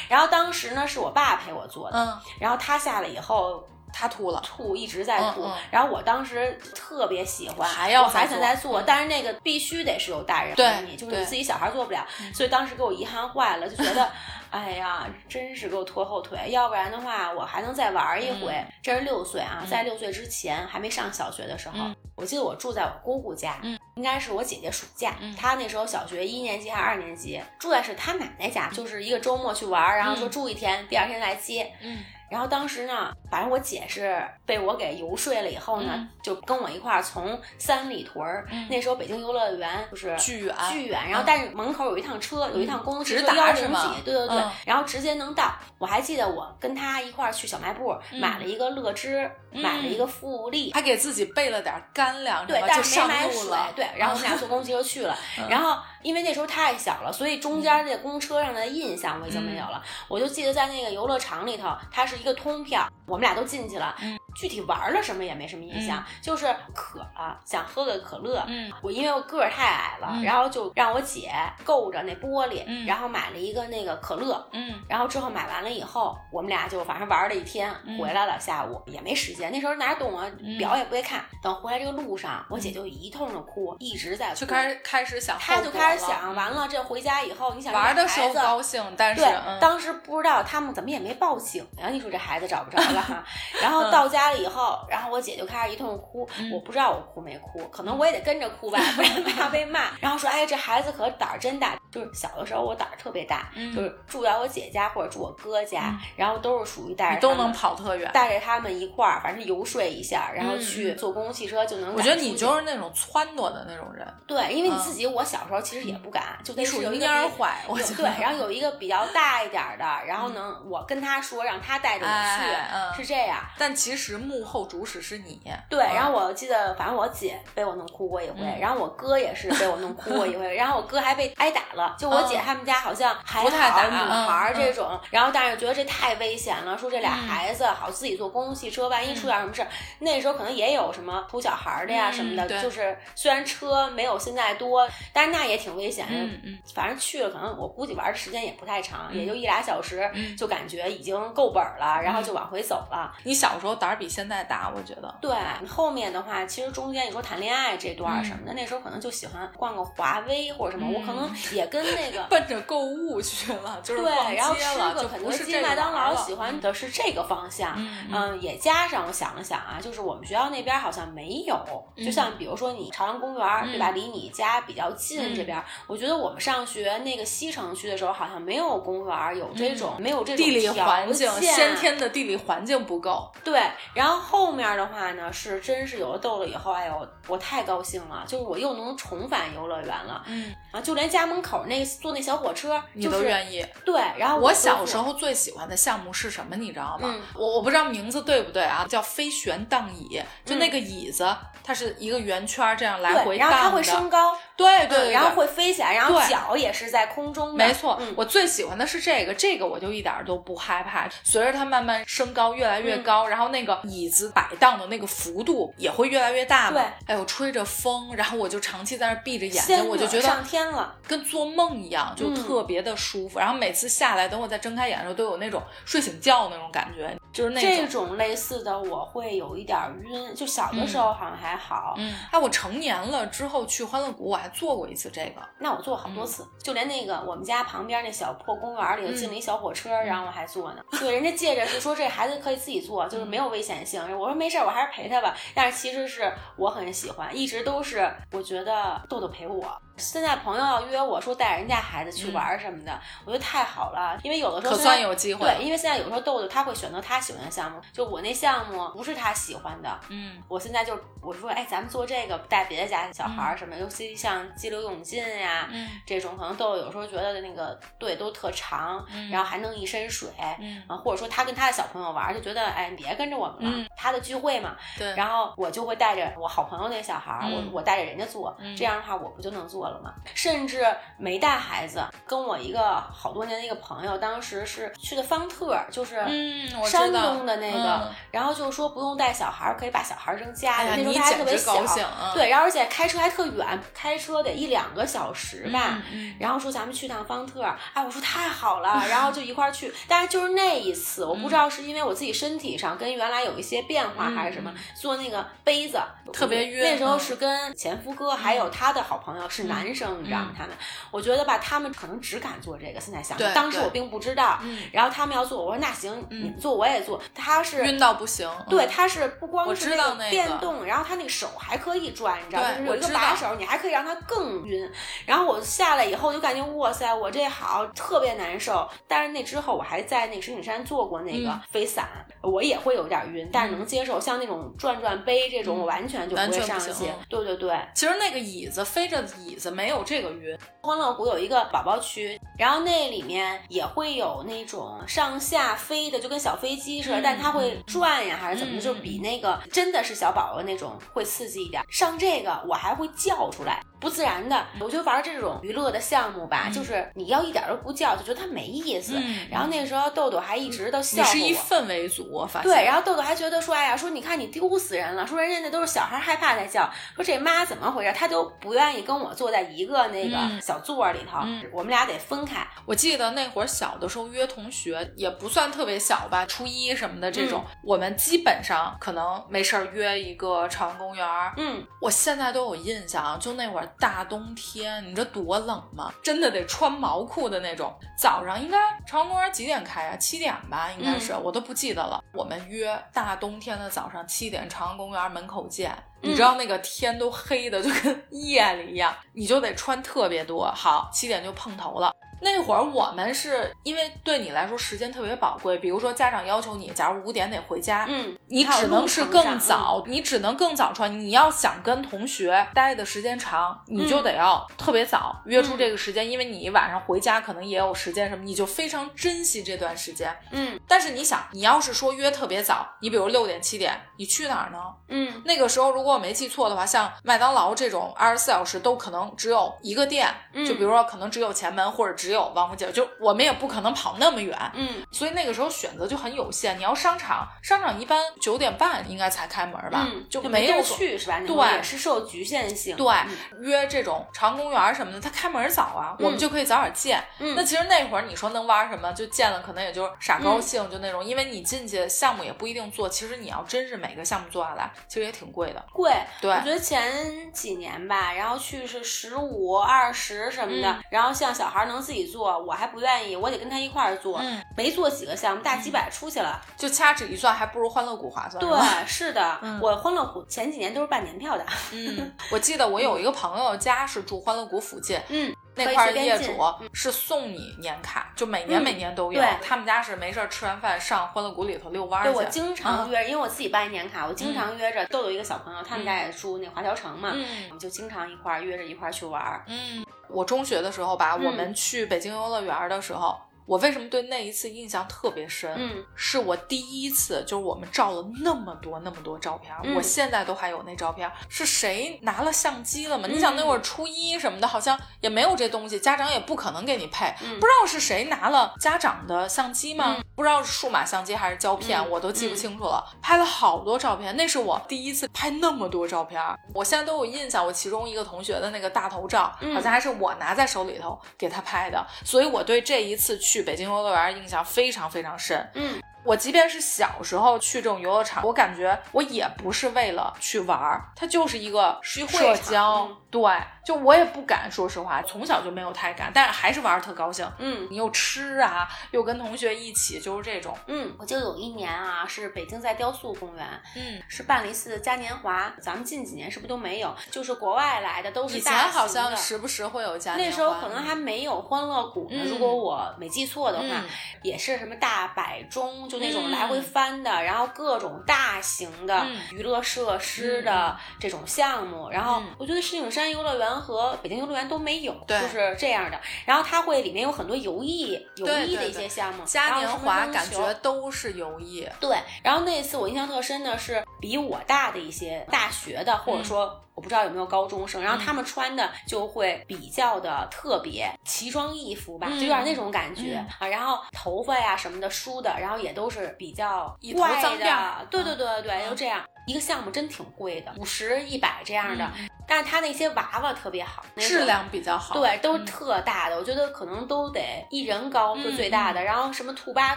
然后当时呢是我爸陪我坐的，嗯，然后他下来以后。他吐了。吐一直在吐，嗯。嗯然后我当时特别喜欢，还要我还想再做，嗯。但是那个必须得是有大人对陪你，就是你自己小孩做不了，所以当时给我遗憾坏了，就觉得，哎呀，真是给我拖后腿，要不然的话我还能再玩一回。嗯。这是六岁啊，嗯。在六岁之前还没上小学的时候，嗯。我记得我住在我姑姑家，嗯应该是我姐姐暑假，嗯。她那时候小学一年级还是二年级，住在是她奶奶家，就是一个周末去玩，然后说嗯。住一天，第二天来接。嗯然后当时呢，反正我姐是被我给游说了以后呢，就跟我一块儿从三里屯儿，那时候北京游乐园就是巨远巨远，然后但是门口有一趟车，有一趟公共汽车直达幺零是吗几，对对对嗯，然后直接能到。我还记得我跟她一块儿去小卖部买了一个乐芝，买了一个富力，还给自己备了点干粮，对，但就是上没买水对，然后我们俩坐公共汽车去了，[laughs] 然后因为那时候太小了，所以中间那公车上的印象我已经没有了，我就记得在那个游乐场里头，它是一个通票，我们俩都进去了，具体玩了什么也没什么印象，就是渴了，想喝个可乐，嗯。我因为我个儿太矮了，嗯。然后就让我姐够着那玻璃，嗯。然后买了一个那个可乐，嗯。然后之后买完了以后，我们俩就反正玩了一天，嗯。回来了下午也没时间，那时候哪懂啊，嗯。表也不会看。等回来这个路上，我姐就一通的哭，一直在哭，就开始开始想她，就开始想，完了这回家以后，你想玩的时候高兴，但是当时不知道他们怎么也没报警呀。你说这孩子找不着了哈。然后到家了以后，然后我姐就开始一通哭，嗯我不知道我哭没哭，可能我也得跟着哭吧，不然怕被骂。[laughs] 然后说，哎，这孩子可胆儿真大。就是小的时候我胆儿特别大，嗯就是住在我姐家或者住我哥家，然后都是属于带着都能跑特远。带着他们一块儿，反正游说一下，然后嗯去坐公共汽车就能。我觉得你就是那种撺掇的那种人，对，因为你嗯自己，我小时候其实也不敢，就得你属于是有一个比蔫坏，对，然后有一个比较大一点的，然后能我跟他说，让他带着我去，哎嗯。是这样。但其实幕后主使是你。对，嗯。然后我记得，反正我姐被我弄哭过一回，嗯。然后我哥也是被我弄哭过一回，[laughs] 然后我哥还被挨打了。就我姐他们家好像还不太打好女孩这种，然后但是觉得这太危险了，说这俩嗯。孩子好自己坐公共汽车，万一出点什么事儿，那时候可能也有什么扑小孩儿的呀嗯什么的，对。就是虽然车没有现在多，但是那也挺危险。的。嗯嗯。反正去了，可能我估计玩的时间也不太长，也就一俩小时，嗯。就感觉已经够本儿了，然后就往回走了。你小时候胆儿比现在大，我觉得。对，后面的话，其实中间你说谈恋爱这段什么的，那时候可能就喜欢逛个华威或者什么，嗯我可能也跟那个。[laughs] 奔着购物去了，就是逛对，然后吃街了，个肯德基、麦当劳，喜欢的是这个方向。嗯也加上我想了想啊，就是我们学校那边好像没有，就像比如说你朝阳公园儿，对吧？嗯离你家比较近这边儿，我觉得我们上学那个西城区的时候，好像没有公园有这种，没有这种嗯地理环境，先天的地理环境不够。对，然后后面的话呢，是真是有了豆豆以后，哎呦，我太高兴了，就是我又能重返游乐园了嗯，啊！就连家门口那坐那小火车，你就是都愿意。对，然后我小时候最喜欢的项目是什么？你知道吗？嗯我我不知道名字对不对啊，叫飞旋荡椅，就嗯那个椅子，它是一个圆圈儿这样来回对，然后它会。升高，对对然后会飞起来，然后脚也是在空中的，没错，嗯我最喜欢的是这个，这个我就一点儿都不害怕。随着它慢慢升高，越来越嗯高，然后那个椅子摆荡的那个幅度也会越来越大嘛。对，哎呦，吹着风，然后我就长期在那闭着眼睛，我就觉得上天了，跟做梦一样，就嗯特别的舒服。然后每次下来，等我再睁开眼的时候，都有那种睡醒觉那种感觉，就是那种这种。种类似的我会有一点儿晕，就小的时候好像还好，嗯，哎，我成年了之后去欢乐谷，我还做过一次这个。那我坐好多次，就连那个我们家旁边那小破公园里头嗯进了一小火车，然后我还坐呢。对，人家借着是说这孩子可以自己坐，[laughs] 就是没有危险性。我说没事儿，我还是陪他吧。但是其实是我很喜欢，一直都是我觉得豆豆陪我。现在朋友要约我说带人家孩子去玩儿什么的，我觉得太好了，因为有的时候可算有机会对，因为现在有时候豆豆他会选择他喜欢的项目，就我那项目不是他喜欢的，嗯我现在就我说，哎，咱们做这个带别的家小孩儿什么，尤其像激流勇进呀、嗯这种，可能豆豆有时候觉得那个队都特长，嗯然后还弄一身水。嗯，啊，或者说他跟他的小朋友玩儿，就觉得哎，你别跟着我们了，嗯他的聚会嘛。对。然后我就会带着我好朋友那个小孩我我带着人家做，嗯这样的话我不就能做了嘛？甚至没带孩子，跟我一个好多年的一个朋友，当时是去的方特，就是嗯，山东的那个，嗯然后就说不用带小孩，可以把小孩扔家里。那时候他还特别小，高兴啊！对，然后而且开车还特远，开车得一两个小时吧。然后说咱们去趟方特，哎，我说太好了，然后就一块儿去。但是就是那一次，我不知道是因为我自己身体上跟原来有一些变化还是什么，做那个杯子特别晕那时候嗯是跟前夫哥还有他的好朋友是男生，你知道吗？他们，我觉得吧，他们可能只敢做这个。现在想，对当时我并不知道。嗯然后他们要做，我说那行，你们做我也做。他是晕到不行。对，嗯他是不光是那个电动，然后他那个手还可以转，你知道吗？就是有一个把手，你还可以让他更晕。然后我下来以后就感觉哇塞，我这好特别难受。但是那之后我还在那个石景山做过那个嗯飞伞，我也会有点晕，但是能接受。像那种转转杯这种，我完全就不会上去。对对对，其实那个椅子飞着椅子没有这个晕，欢乐谷有一个宝宝区，然后那里面也会有那种上下飞的，就跟小飞机似的，嗯但它会转呀，还是怎么的，嗯就比那个真的是小宝宝那种会刺激一点。上这个我还会叫出来，不自然的。我觉得玩这种娱乐的项目吧，嗯就是你要一点都不叫，就觉得它没意思。嗯然后那个时候豆豆还一直都笑话你是一。氛围组，我发现。对，然后豆豆还觉得说，哎呀，说你看你丢死人了，说人家那都是小孩害怕才叫，说这妈怎么回事？她都不愿意跟我坐在一个那个嗯小座儿里头，嗯我们俩得分开。我记得那会儿小的时候约同学也不算特别小吧，初一什么的这种，嗯我们基本上可能没事儿约一个朝阳公园儿。嗯，我现在都有印象，就那会儿大冬天，你这多冷吗？真的得穿毛裤的那种。早上应该朝阳公园几点开啊？七点吧，应该是，我都不记得了。我们约大冬天的早上七点，朝阳公园门口见。你知道那个天都黑的就跟夜里一样，你就得穿特别多。好，七点就碰头了。那会儿我们是因为对你来说时间特别宝贵，比如说家长要求你，假如五点得回家，嗯，你只能是更早，你只能更早穿。你要想跟同学待的时间长，你就得要特别早约出这个时间，因为你晚上回家可能也有时间什么，你就非常珍惜这段时间。嗯但是你想，你要是说约特别早，你比如六点七点，你去哪儿呢？嗯那个时候如果我没记错的话，像麦当劳这种二十四小时都可能只有一个店，嗯就比如说可能只有前门或者只有王府井，就我们也不可能跑那么远。嗯所以那个时候选择就很有限。你要商场，商场一般九点半应该才开门吧，嗯，就没有去是吧？对也是受局限性。对嗯约这种长公园什么的，它开门早啊，我们就可以早点见。嗯那其实那会儿你说能玩什么，就见了可能也就是傻高兴，就那种，因为你进去项目也不一定做，其实你要真是每个项目做下来，其实也挺贵的。贵，对我觉得前几年吧，然后去是十五、二十什么的，嗯然后像小孩能自己做，我还不愿意，我得跟他一块儿做，嗯没做几个项目，大几百出去了。就掐指一算，还不如欢乐谷划算。对是的，嗯我欢乐谷前几年都是办年票的，嗯，我记得我有一个朋友家是住欢乐谷附近，嗯，那块儿业主是送你年卡，就每年嗯每年都有。对他们家是没事儿吃完饭上欢乐谷里头遛弯儿去。对我经常嗯约，因为我自己办年卡，我经常约着豆豆一个小朋友，他们家也住那华侨城嘛，我嗯们就经常一块儿约着一块儿去玩儿。嗯，我中学的时候吧，嗯我们去北京游乐园的时候，我为什么对那一次印象特别深？嗯是我第一次，就是我们照了那么多那么多照片，嗯我现在都还有那照片。是谁拿了相机了吗？嗯你想那会儿初一什么的，好像也没有这东西，家长也不可能给你配。嗯不知道是谁拿了家长的相机吗？嗯不知道是数码相机还是胶片，嗯我都记不清楚了。拍了好多照片，那是我第一次拍那么多照片，我现在都有印象。我其中一个同学的那个大头照，嗯好像还是我拿在手里头给他拍的，所以我对这一次去北京游乐园印象非常非常深。嗯我即便是小时候去这种游乐场，我感觉我也不是为了去玩儿，它就是一个社交。嗯对，就我也不敢，说实话，从小就没有太敢，但是还是玩儿特高兴。嗯你又吃啊，又跟同学一起，就是这种。嗯，我就有一年啊，是北京在雕塑公园，嗯，是办了一次嘉年华，咱们近几年是不是都没有？就是国外来的都是以前好像时不时会有嘉年华。那时候可能还没有欢乐谷呢，嗯如果我没记错的话，嗯也是什么大摆钟，就那种嗯来回翻的，然后各种大型的嗯娱乐设施的这种项目。然后嗯我觉得石景山游乐园和北京游乐园都没有，就是这样的。然后它会里面有很多游艺游艺的一些项目，嘉年华感觉都是游艺。对，然后那次我印象特深的是比我大的一些大学的，或者说我不知道有没有高中生，然后他们穿的就会比较的特别，奇装异服吧，嗯就有点那种感觉、嗯。啊。然后头发呀什么的梳的，然后也都是比较怪的对对对对对，嗯。就这样。一个项目真挺贵的，五十一百这样的，嗯但是它那些娃娃特别好，那质量比较好。对，都特大的，我觉得可能都得一人高是嗯最大的。然后什么兔八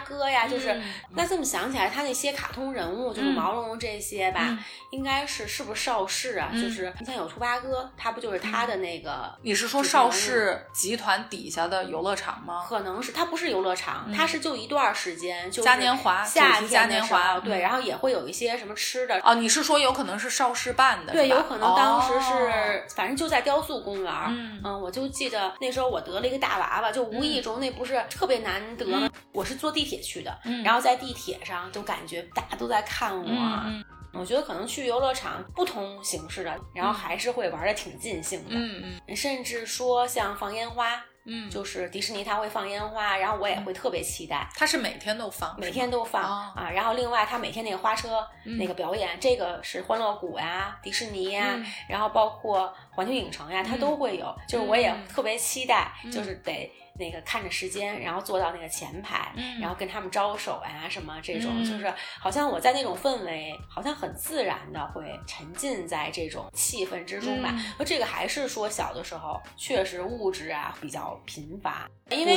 哥呀，就是、嗯那这么想起来，他那些卡通人物，就是嗯毛茸茸这些吧，嗯应该是是不是邵氏啊？嗯就是是你像有兔八哥，他不就是他的那个？你是说邵氏集团底下的游乐场吗？可能是，它不是游乐场，它是就一段时间，就嘉年华，夏天嘉年华，对，然后也会有一些什么吃的。哦，你是说有可能是邵氏办的？对，有可能当时是，反正就在雕塑公园。嗯嗯，我就记得那时候我得了一个大娃娃，就无意中那不是特别难得吗？我是坐地铁去的，然后在地铁上就感觉大家都在看我。我觉得可能去游乐场不同形式的，然后还是会玩的挺尽兴的。嗯嗯，甚至说像放烟花，嗯，就是迪士尼它会放烟花，然后我也会特别期待。它是每天都放，每天都放啊。然后另外它每天那个花车那个表演，这个是欢乐谷呀、迪士尼呀，然后包括环球影城呀，它都会有。就是我也特别期待，就是得。那个看着时间，然后坐到那个前排，然后跟他们招手呀，什么这种，就是好像我在那种氛围，好像很自然的会沉浸在这种气氛之中吧。那这个还是说小的时候确实物质啊比较贫乏，因为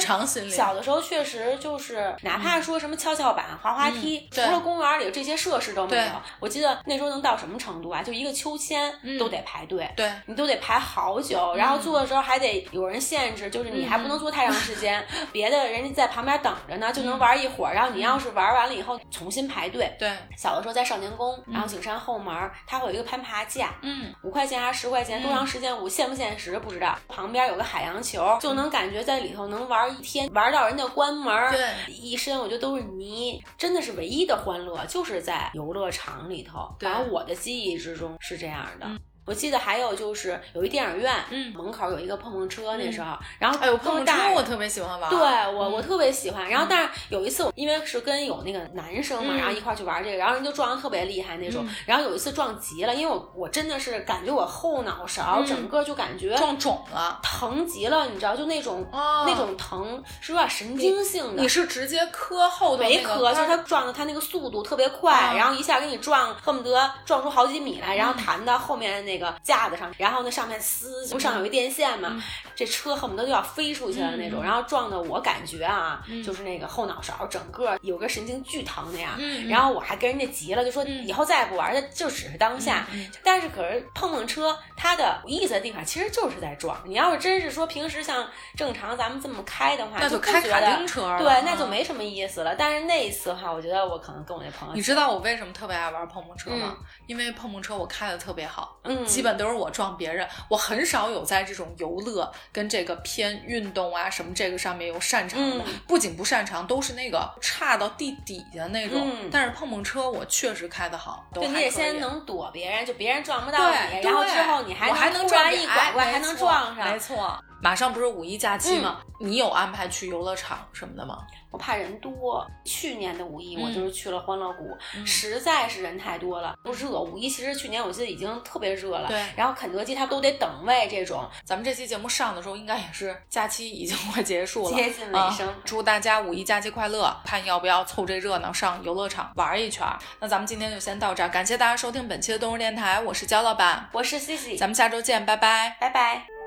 小的时候确实就是哪怕说什么跷跷板、滑滑梯，除了公园里这些设施都没有。我记得那时候能到什么程度啊？就一个秋千都得排队，对你都得排好久，然后坐的时候还得有人限制，就是你还不能坐太。长时间，别的人家在旁边等着呢，就能玩一会儿。然后你要是玩完了以后，重新排队。对，小的时候在少年宫，然后景山后门，它会有一个攀爬架，嗯，五块钱还是十块钱？多长时间？我现不现实不知道。旁边有个海洋球，就能感觉在里头能玩一天，玩到人家关门。对，一身我觉得都是泥，真的是唯一的欢乐，就是在游乐场里头。反正我的记忆之中是这样的。我记得还有就是有一电影院，嗯，门口有一个碰碰车，那时候，然后哎呦碰碰车我特别喜欢玩，对我我特别喜欢。然后但是有一次我因为是跟有那个男生嘛，然后一块去玩这个，然后人就撞的特别厉害那种。然后有一次撞急了，因为我我真的是感觉我后脑勺整个就感觉撞肿了，疼极了，你知道就那种那种疼是有点神经性的。你是直接磕后头没磕，就是他撞的他那个速度特别快，然后一下给你撞恨不得撞出好几米来，然后弹到后面那。个架子上，然后那上面撕，不上有一电线嘛，这车恨不得就要飞出去了那种，然后撞的我感觉啊，就是那个后脑勺整个有个神经巨疼那样，然后我还跟人家急了，就说以后再也不玩，了，就只是当下。但是可是碰碰车，它的有意思的地方其实就是在撞。你要是真是说平时像正常咱们这么开的话，那就开卡丁车，对，那就没什么意思了。但是那一次的话，我觉得我可能跟我那朋友，你知道我为什么特别爱玩碰碰车吗？因为碰碰车我开的特别好，嗯。基本都是我撞别人，我很少有在这种游乐跟这个偏运动啊什么这个上面有擅长的，不仅不擅长，都是那个差到地底下那种。但是碰碰车我确实开得好，对，你也先能躲别人，就别人撞不到你，然后之后你还还能转一拐拐，还能撞上。没错，马上不是五一假期吗？你有安排去游乐场什么的吗？我怕人多。去年的五一我就是去了欢乐谷，实在是人太多了，不热。五一其实去年我记得已经特别热了，对。然后肯德基它都得等位，这种。咱们这期节目上的时候，应该也是假期已经快结束了，接近尾声。祝大家五一假期快乐！看要不要凑这热闹上游乐场玩一圈。那咱们今天就先到这儿，感谢大家收听本期的动物电台，我是焦老板，我是西西，咱们下周见，拜拜，拜拜。